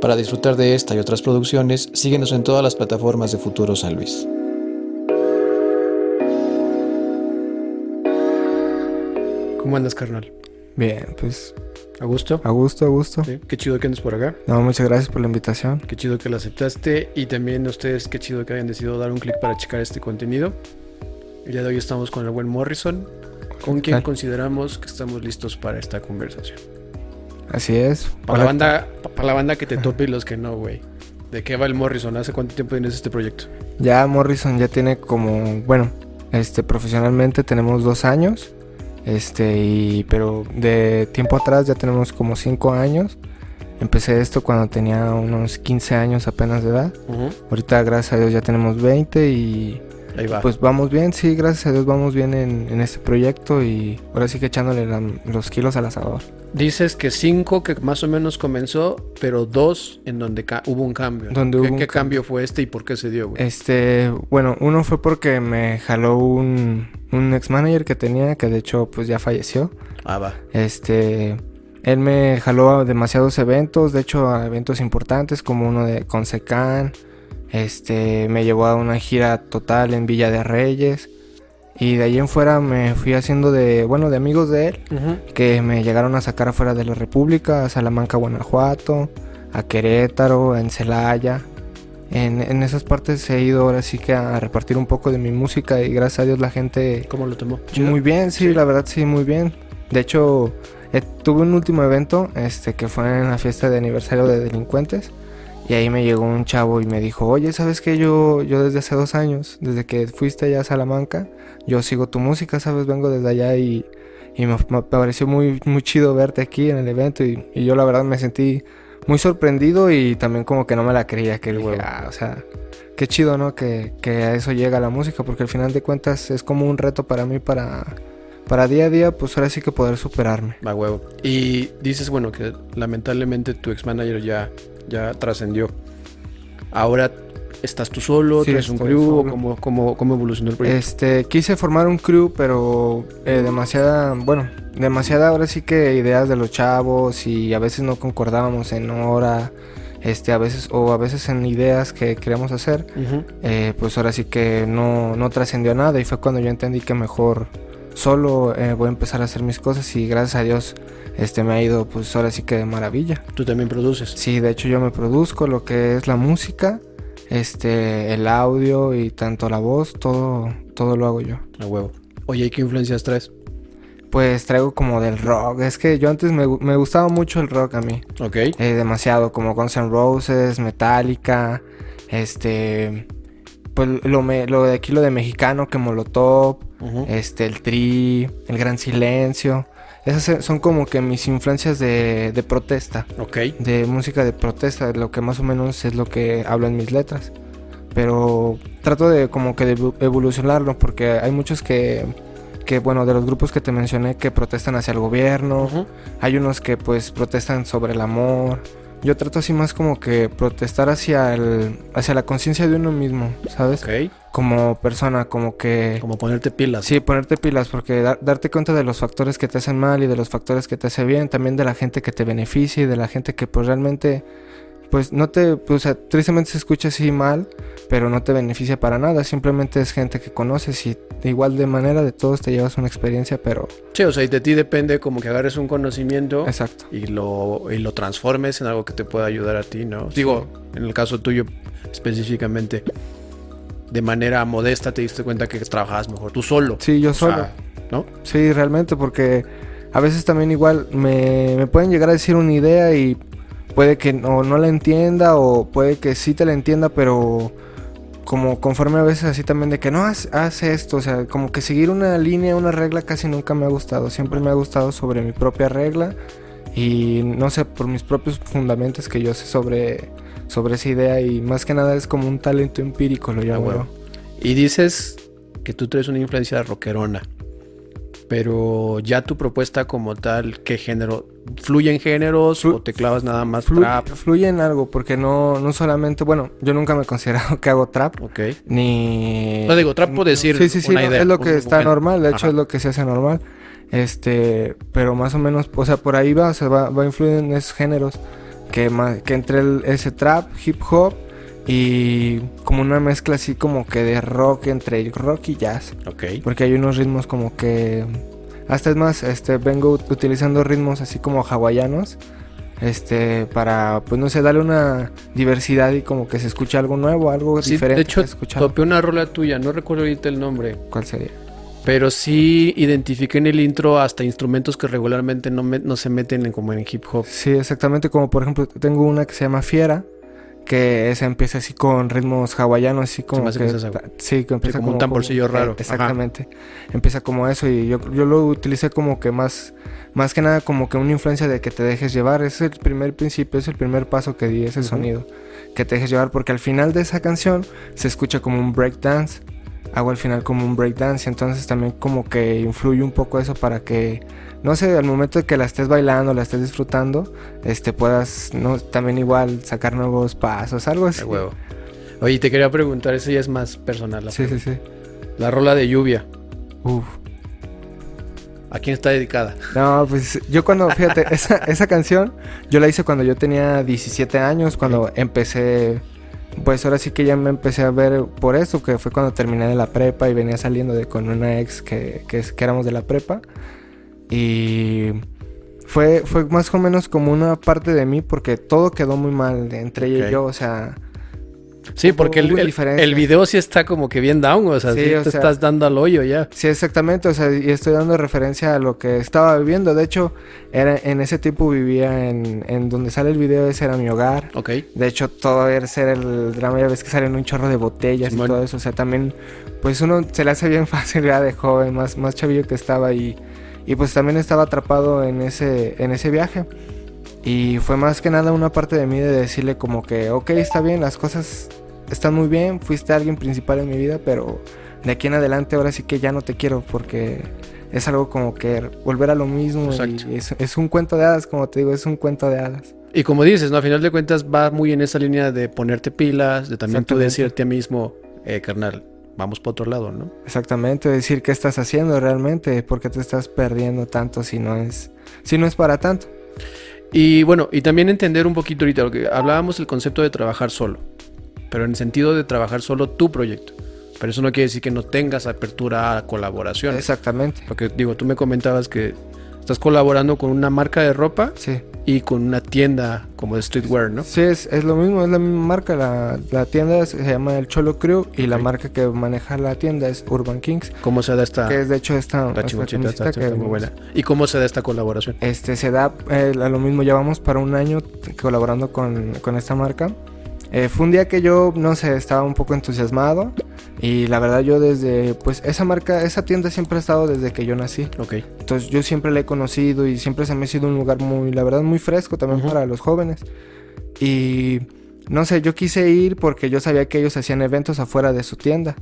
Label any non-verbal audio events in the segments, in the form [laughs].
Para disfrutar de esta y otras producciones, síguenos en todas las plataformas de Futuro San Luis. ¿Cómo andas, carnal? Bien, pues ¿A gusto? a gusto, a gusto. Sí, Qué chido que andes por acá. No, muchas gracias por la invitación. Qué chido que lo aceptaste. Y también ustedes, qué chido que hayan decidido dar un clic para checar este contenido. El día de hoy estamos con el buen Morrison, con quien consideramos que estamos listos para esta conversación. Así es. Para la banda, pa- para la banda que te tope y los que no, güey. ¿De qué va el Morrison? ¿Hace cuánto tiempo tienes este proyecto? Ya Morrison ya tiene como, bueno, este, profesionalmente tenemos dos años. Este, y, pero de tiempo atrás ya tenemos como cinco años. Empecé esto cuando tenía unos 15 años apenas de edad. Ahorita, gracias a Dios, ya tenemos 20 y Ahí va. pues vamos bien, sí, gracias a Dios vamos bien en, en este proyecto y ahora sí que echándole la- los kilos al asador. Dices que cinco que más o menos comenzó, pero dos en donde hubo un cambio. Donde ¿Qué, un qué cambio. cambio fue este y por qué se dio, güey? Este, bueno, uno fue porque me jaló un, un ex manager que tenía, que de hecho pues ya falleció. Ah, va. Este, él me jaló a demasiados eventos, de hecho a eventos importantes como uno de Consecan. Este, me llevó a una gira total en Villa de Reyes. Y de ahí en fuera me fui haciendo de, bueno, de amigos de él, que me llegaron a sacar afuera de la República, a Salamanca, Guanajuato, a Querétaro, en Celaya. En, en esas partes he ido ahora sí que a repartir un poco de mi música y gracias a Dios la gente ¿Cómo lo tomó? muy bien, sí, Sí. la verdad sí, muy bien. De hecho, eh, tuve un último evento, este, que fue en la fiesta de aniversario de delincuentes. Y ahí me llegó un chavo y me dijo, oye, ¿sabes qué? Yo, yo desde hace dos años, desde que fuiste allá a Salamanca, yo sigo tu música, ¿sabes? Vengo desde allá y, y me, pareció muy, muy chido verte aquí en el evento. Y, yo la verdad me sentí muy sorprendido y también como que no me la creía, que dije, huevo. o sea, qué chido, ¿no? Que, que a eso llega la música, porque al final de cuentas es como un reto para mí para, para día a día, pues ahora sí que poder superarme. Va huevo. Y dices, bueno, que lamentablemente tu ex manager ya, ya trascendió. Ahora estás tú solo, Sí, traes un crew, o cómo, cómo, cómo evolucionó el proyecto. Este, quise formar un crew, pero eh, demasiada, bueno, demasiada ahora sí que ideas de los chavos y a veces no concordábamos en hora, este, a veces, o a veces en ideas que queríamos hacer. Eh, pues ahora sí que no, no trascendió nada y fue cuando yo entendí que mejor solo eh, voy a empezar a hacer mis cosas y gracias a Dios este me ha ido pues ahora sí que de maravilla. Tú también produces. Sí, de hecho yo me produzco lo que es la música, este, el audio y tanto la voz, todo, todo lo hago yo. A huevo. Oye, ¿y qué influencias traes? Pues traigo como del rock, es que yo antes me, me gustaba mucho el rock a mí, Ok. eh, demasiado, como Guns N' Roses, Metallica, este, pues lo, me- lo de aquí lo de mexicano que Molotov, Ujú. este, el Tri, el Gran Silencio, esas son como que mis influencias de, de protesta. Ok. de música de protesta, lo que más o menos es lo que hablo en mis letras. Pero trato de como que de evo- evolucionarlo porque hay muchos que, que, bueno, de los grupos que te mencioné que protestan hacia el gobierno, Ujú. hay unos que pues protestan sobre el amor. Yo trato así más como que protestar hacia el hacia la conciencia de uno mismo, ¿sabes? Como persona, como que Como ponerte pilas. Sí, ponerte pilas, porque da- darte cuenta de los factores que te hacen mal y de los factores que te hacen bien, también de la gente que te beneficia y de la gente que pues realmente, pues no te, pues, o sea, tristemente se escucha así mal, pero no te beneficia para nada, simplemente es gente que conoces y de igual de manera de todos te llevas una experiencia, pero Sí, o sea, y de ti depende como que agarres un conocimiento exacto. y lo, y lo transformes en algo que te pueda ayudar a ti, ¿no? Digo, en el caso tuyo específicamente, de manera modesta te diste cuenta que trabajabas mejor tú solo. Sí, yo O solo. sea, ¿no? Sí, realmente, porque a veces también igual me, me pueden llegar a decir una idea y puede que no, no la entienda o puede que sí te la entienda, pero como conforme a veces así también de que no, haz, haz esto, o sea, como que seguir una línea, una regla casi nunca me ha gustado, siempre me ha gustado sobre mi propia regla y no sé, por mis propios fundamentos que yo sé sobre, sobre esa idea y más que nada es como un talento empírico, lo Ah, llamo. Y dices que tú traes una influencia rockerona. Pero ya tu propuesta como tal, ¿qué género? ¿Fluye en géneros Flu- o te clavas nada más Fluye, trap? fluye en algo, porque no, no solamente, bueno, yo nunca me he considerado [laughs] que hago trap, Ok. ni... No digo, trap puedo decir Sí, sí, sí, una no, idea, es lo que está normal, de hecho Ajá. es lo que se hace normal. Este, pero más o menos, o sea, por ahí va, o sea, va, va a influir en esos géneros que, más, que entre el- ese trap, hip hop y como una mezcla así como que de rock entre rock y jazz. Ok. Porque hay unos ritmos como que... Hasta es más, este, vengo ut- utilizando ritmos así como hawaianos. Este, para, pues no sé, darle una diversidad y como que se escuche algo nuevo, algo Sí, diferente. de hecho, topé una rola tuya, no recuerdo ahorita el nombre, ¿Cuál sería? pero sí identifiqué en el intro hasta instrumentos que regularmente no, me- no se meten en, como en hip hop. Sí, exactamente como por ejemplo tengo una que se llama Fiera, que esa empieza así con ritmos hawaianos, así como que, que esa- ta- sí, que empieza como un tamborcillo raro. eh, exactamente. Empieza como eso y yo, yo lo utilicé como que más más que nada como que una influencia de que te dejes llevar, ese es el primer principio, es el primer paso que di ese sonido, que te dejes llevar porque al final de esa canción se escucha como un breakdance. Hago al final como un breakdance, entonces también como que influye un poco eso para que no sé, al momento de que la estés bailando, la estés disfrutando, este puedas no también igual sacar nuevos pasos, algo así. De huevo. Oye, te quería preguntar, eso ya es más personal. La, Sí, sí, sí. la rola de lluvia, Uf. ¿a quién está dedicada? No, pues yo cuando, fíjate, [laughs] esa, esa canción yo la hice cuando yo tenía 17 años, cuando empecé, pues ahora sí que ya me empecé a ver por eso, que fue cuando terminé de la prepa y venía saliendo de con una ex que, que, éramos de la prepa. Y fue, fue más o menos como una parte de mí porque todo quedó muy mal entre ella y yo, o sea... Sí, porque el, el, el video sí está como que bien down, o sea, Sí, sí, o te sea- estás dando al hoyo ya. Sí, exactamente, o sea, y estoy dando referencia a lo que estaba viviendo. De hecho, era, en ese tiempo vivía en, en donde sale el video, ese era mi hogar. Ok. De hecho, todo era ser el drama, ya ves que salen un chorro de botellas y todo eso. O sea, también, pues uno se le hace bien [laughs] fácil ya de joven, más, más chavillo que estaba y, y pues también estaba atrapado en ese, en ese viaje. Y fue más que nada una parte de mí de decirle como que, ok, está bien, las cosas están muy bien, fuiste alguien principal en mi vida, pero de aquí en adelante ahora sí que ya no te quiero porque es algo como que volver a lo mismo y es, es un cuento de hadas, como te digo, es un cuento de hadas. Y como dices, ¿no? A final de cuentas va muy en esa línea de ponerte pilas, de también tú decirte a mismo, eh, carnal, vamos para otro lado, ¿no? Exactamente, decir qué estás haciendo realmente, por qué te estás perdiendo tanto si no es, si no es para tanto. Y bueno, y también entender un poquito ahorita, lo que hablábamos del concepto de trabajar solo, pero en el sentido de trabajar solo tu proyecto. Pero eso no quiere decir que no tengas apertura a colaboración. Exactamente, Porque digo, tú me comentabas que estás colaborando con una marca de ropa sí. Y con una tienda como de streetwear, ¿no? Sí, es, es lo mismo, es la misma marca. La, la tienda se llama El Cholo Crew y la marca que maneja la tienda es Urban Kings, ¿Cómo se da esta, que es de hecho esta, esta esta está que muy buena. ¿Y cómo se da esta colaboración? Este se da eh, a lo mismo, llevamos para un año colaborando con, con esta marca. Eh, fue un día que yo, no sé, estaba un poco entusiasmado y la verdad yo desde, pues esa marca, esa tienda siempre ha estado desde que yo nací. Ok. Entonces yo siempre la he conocido y siempre se me ha sido un lugar muy, la verdad, muy fresco también para los jóvenes. Y no sé, yo quise ir porque yo sabía que ellos hacían eventos afuera de su tienda.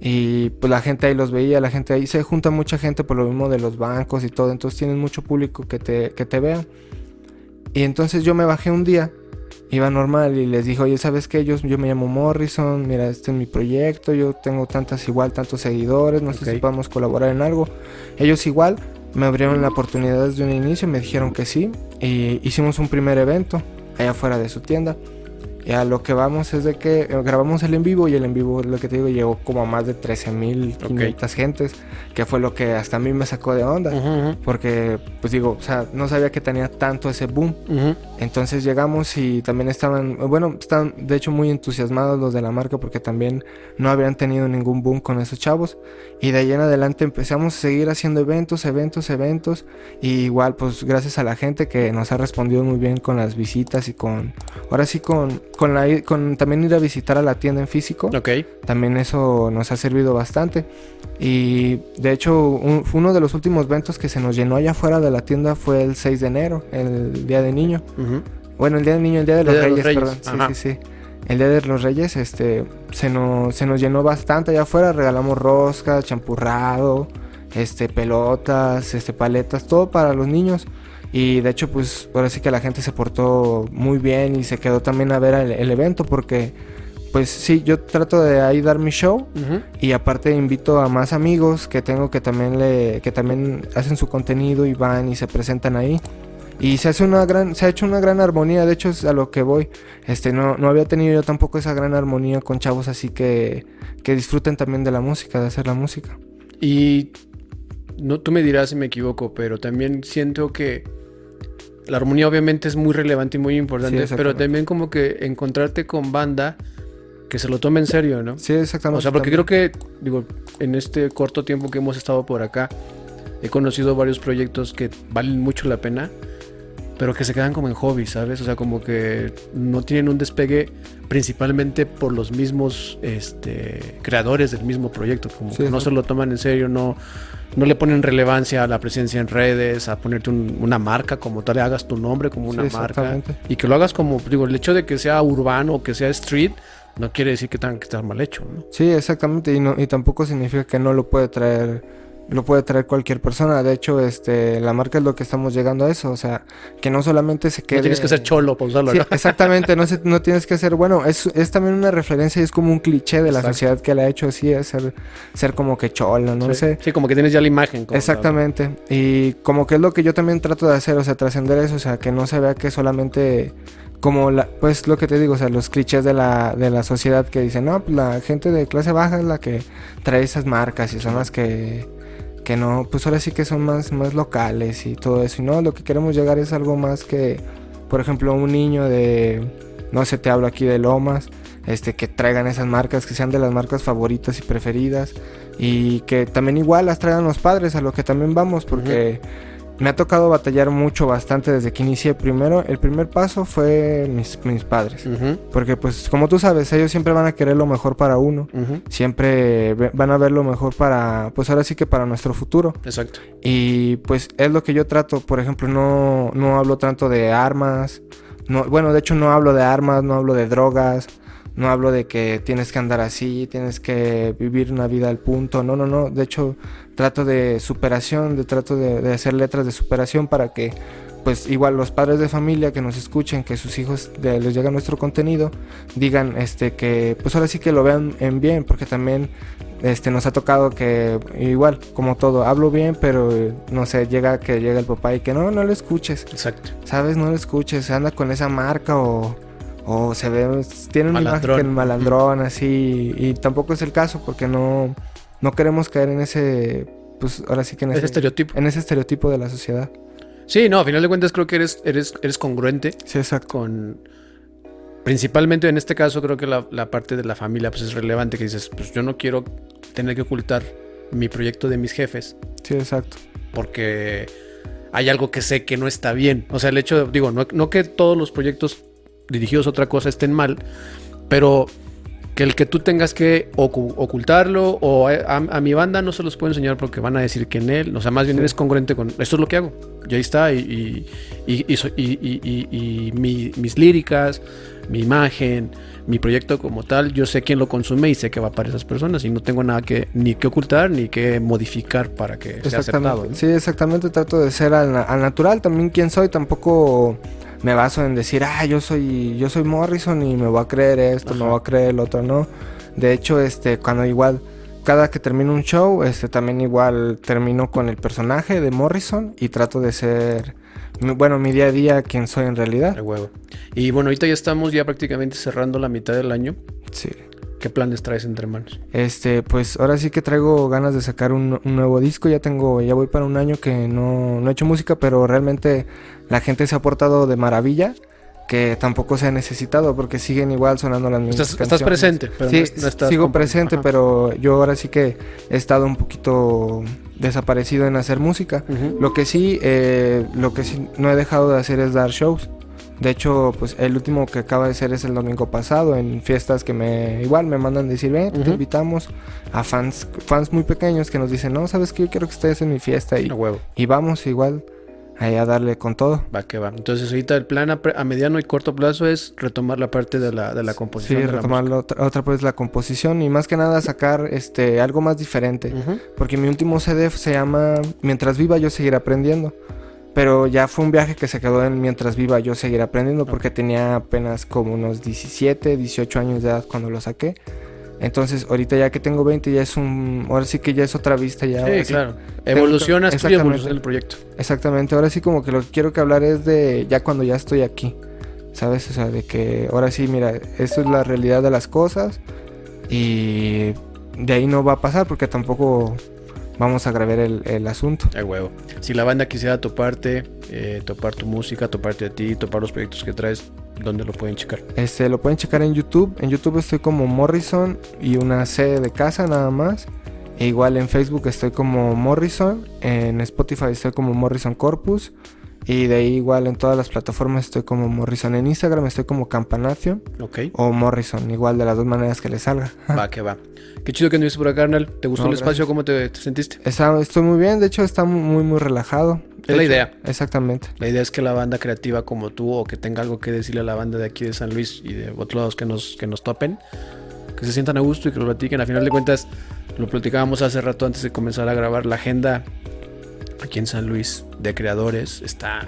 Y pues la gente ahí los veía, la gente ahí se junta mucha gente por lo mismo de los bancos y todo. Entonces tienen mucho público que te, que te vea. Y entonces yo me bajé un día, iba normal y les dije, oye, ¿sabes qué? Yo, yo me llamo Morrison, mira, este es mi proyecto, yo tengo tantas igual, tantos seguidores, no sé si podemos colaborar en algo. Ellos igual me abrieron la oportunidad desde un inicio, me dijeron que sí. Y hicimos un primer evento allá afuera de su tienda. A lo que vamos es de que eh, grabamos el en vivo y el en vivo, lo que te digo, llegó como a más de 13.500 gentes, que fue lo que hasta a mí me sacó de onda. Porque, pues digo, o sea, no sabía que tenía tanto ese boom. Entonces llegamos y también estaban, bueno, estaban de hecho muy entusiasmados los de la marca porque también no habían tenido ningún boom con esos chavos. Y de ahí en adelante empezamos a seguir haciendo eventos, eventos, eventos. Y igual, pues gracias a la gente que nos ha respondido muy bien con las visitas y con, ahora sí, con, con, la, con también ir a visitar a la tienda en físico. Ok. También eso nos ha servido bastante. Y de hecho, un- uno de los últimos eventos que se nos llenó allá afuera de la tienda fue el 6 de enero, el Día de Niño. Ujú. Bueno, el Día del Niño, el Día de los Día de los Reyes, Reyes, perdón. Sí, ajá. sí, sí. El Día de los Reyes, este, se nos, se nos llenó bastante allá afuera. Regalamos roscas, champurrado, este, pelotas, este, paletas, todo para los niños. Y de hecho, pues, ahora sí que la gente se portó muy bien y se quedó también a ver el, el evento porque, pues, sí, yo trato de ahí dar mi show y aparte invito a más amigos que tengo que también le que también hacen su contenido y van y se presentan ahí. Y se hace una gran, se ha hecho una gran armonía, de hecho es a lo que voy. Este, no, no había tenido yo tampoco esa gran armonía con chavos así que, que disfruten también de la música, de hacer la música. Y no, tú me dirás si me equivoco, pero también siento que la armonía obviamente es muy relevante y muy importante, Sí, pero también como que encontrarte con banda que se lo tome en serio, ¿no? Sí, exactamente. O sea, porque creo que, digo, en este corto tiempo que hemos estado por acá, he conocido varios proyectos que valen mucho la pena, pero que se quedan como en hobby, ¿sabes? O sea, como que no tienen un despegue principalmente por los mismos este, creadores del mismo proyecto, como Sí, que no se lo toman en serio, no, no le ponen relevancia a la presencia en redes, a ponerte un- una marca como tal, hagas tu nombre como una Sí, marca y que lo hagas como, digo, el hecho de que sea urbano o que sea street, no quiere decir que tenga que estar mal hecho, ¿no? Sí, exactamente. Y, no, y tampoco significa que no lo puede traer. Lo puede traer cualquier persona. De hecho, este, la marca es lo que estamos llegando a eso. O sea, que no solamente se quede. No tienes que ser cholo para usarlo, Sí, ¿no? exactamente, no, se- no tienes que ser, bueno, es, es también una referencia y es como un cliché de la Exacto. sociedad que la ha hecho así, es ser, ser como que cholo, no sí, sé. sí, como que tienes ya la imagen. como Exactamente, y como que es lo que yo también trato de hacer, o sea, trascender eso, o sea, que no se vea que solamente como la, pues lo que te digo, o sea, los clichés de la, de la sociedad que dicen, no, pues la gente de clase baja es la que trae esas marcas y son las que, que no, pues ahora sí que son más, más locales y todo eso, y no, lo que queremos llegar es algo más que, por ejemplo, un niño de, no sé, te hablo aquí de Lomas, este, que traigan esas marcas, que sean de las marcas favoritas y preferidas, y que también igual las traigan los padres, a lo que también vamos, porque me ha tocado batallar mucho, bastante desde que inicié. Primero, el primer paso fue mis, mis padres, porque pues como tú sabes, ellos siempre van a querer lo mejor para uno, siempre van a ver lo mejor para, pues ahora sí que para nuestro futuro. Exacto. Y pues es lo que yo trato, por ejemplo, no, no hablo tanto de armas, no, bueno, de hecho no hablo de armas, no hablo de drogas, no hablo de que tienes que andar así, tienes que vivir una vida al punto, no, no, no, de hecho trato de superación, de trato de, de hacer letras de superación para que pues igual los padres de familia que nos escuchen, que sus hijos de- les llega nuestro contenido, digan este que pues ahora sí que lo vean en bien, porque también este nos ha tocado que igual como todo hablo bien pero no sé llega que llega el papá y que no no lo escuches Exacto. sabes no lo escuches anda con esa marca o o se ve tiene una Malandrón. imagen malandrón así y tampoco es el caso porque no no queremos caer en ese pues ahora sí que en Ese ese, estereotipo. en ese estereotipo de la sociedad Sí, no, a final de cuentas creo que eres, eres, eres congruente sí exacto con... Principalmente en este caso creo que la, la parte de la familia pues es relevante que dices, pues yo no quiero tener que ocultar mi proyecto de mis jefes sí exacto porque hay algo que sé que no está bien. O sea, el hecho de, digo, no, no que todos los proyectos dirigidos a otra cosa estén mal, pero que el que tú tengas que ocu- ocultarlo o a, a- a mi banda no se los puedo enseñar porque van a decir que en él, o sea, más bien eres congruente con esto es lo que hago. Y ahí está, y, y, y- y mi- mis líricas, mi imagen, mi proyecto como tal, yo sé quién lo consume y sé que va para esas personas y no tengo nada que ni que ocultar ni que modificar para que sea aceptado. Sí, exactamente. Trato de ser al natural. También quién soy. Tampoco me baso en decir, ah, yo soy, yo soy Morrison y me voy a creer esto, me voy a creer el otro, no. De hecho, este, cuando igual, cada que termino un show, este, también igual termino con el personaje de Morrison y trato de ser, bueno, mi día a día, quien soy en realidad. De huevo. Y bueno, ahorita ya estamos ya prácticamente cerrando la mitad del año. Sí. ¿Qué planes traes entre manos? Este, pues ahora sí que traigo ganas de sacar un, un nuevo disco. Ya tengo, ya voy para un año que no, no he hecho música, pero realmente la gente se ha portado de maravilla. Que tampoco se ha necesitado porque siguen igual sonando las mismas Estás, estás presente, pero sí, no, es- no estás sigo presente, Ajá. pero yo ahora sí que he estado un poquito desaparecido en hacer música. Lo que sí, eh, lo que sí no he dejado de hacer es dar shows. De hecho, pues el último que acaba de ser es el domingo pasado en fiestas que me igual me mandan decir, ven, te Ujú. invitamos a fans fans muy pequeños que nos dicen, no, sabes que yo quiero que estés en mi fiesta y, huevo. y vamos igual ahí a darle con todo. Va que va. Entonces ahorita el plan a, a mediano y corto plazo es retomar la parte de la, de la Sí, composición. la retomar la otra, otra pues la composición y más que nada sacar este algo más diferente. Porque mi último CD se llama Mientras viva yo seguiré aprendiendo. Pero ya fue un viaje que se quedó en Mientras viva yo seguiré aprendiendo porque tenía apenas como unos 17, 18 años de edad cuando lo saqué. Entonces, ahorita ya que tengo 20, ya es un. Ahora sí que ya es otra vista. Ya, Sí, claro. Evolucionas tú evoluciona el proyecto. Exactamente. Ahora sí, como que lo que quiero que hablar es de ya cuando ya estoy aquí. ¿Sabes? O sea, de que ahora sí, mira, esto es la realidad de las cosas. Y de ahí no va a pasar porque tampoco vamos a grabar el, el asunto. Ay, huevo. Si la banda quisiera toparte, eh, topar tu música, toparte a ti, topar los proyectos que traes, ¿dónde lo pueden checar? Este, lo pueden checar en YouTube. En YouTube estoy como Morrison y una C de casa nada más. E igual en Facebook estoy como Morrison. En Spotify estoy como Morrison Corpus. Y de ahí igual en todas las plataformas estoy como Morrison. En Instagram estoy como Campanacio Ok. o Morrison. Igual de las dos maneras que le salga. [laughs] Va, que va. Qué chido que anduviste por acá, carnal. ¿Te gustó No, el espacio? ¿Cómo te, te sentiste? Está- estoy muy bien. De hecho está muy muy, muy relajado. De Es la hecho, idea. Exactamente. La idea es que la banda creativa como tú o que tenga algo que decirle a la banda de aquí de San Luis y de otros lados que nos, que nos topen, que se sientan a gusto y que lo platiquen. A final de cuentas, lo platicábamos hace rato antes de comenzar a grabar. La agenda aquí en San Luis de creadores está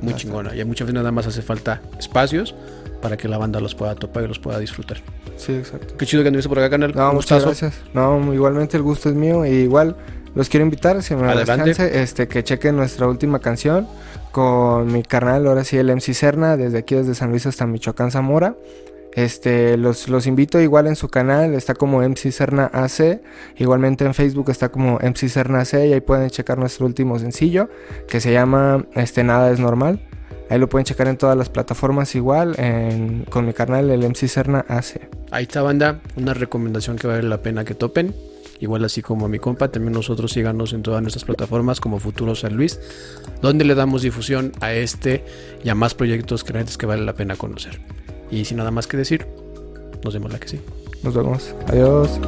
muy Bastante. chingona. Y muchas veces nada más hace falta espacios para que la banda los pueda topar y los pueda disfrutar. Sí, exacto. Qué chido que anduviste por acá, canal. No, muchas gracias. No, igualmente el gusto es mío. Y igual los quiero invitar, si me chance, este, que chequen nuestra última canción con mi carnal, ahora sí, el MC Serna, desde aquí, desde San Luis hasta Michoacán, Zamora. Este, los, los invito igual en su canal, está como MC Serna AC, igualmente en Facebook está como MC Serna AC y ahí pueden checar nuestro último sencillo que se llama este, Nada es Normal. Ahí lo pueden checar en todas las plataformas igual, con mi canal, el MC Serna AC. Ahí está, banda. Una recomendación que vale la pena que topen. Igual así como a mi compa, también nosotros síganos en todas nuestras plataformas como Futuro San Luis, donde le damos difusión a este y a más proyectos creativos que vale la pena conocer. Y sin nada más que decir, nos vemos la que sí. Nos vemos. Adiós.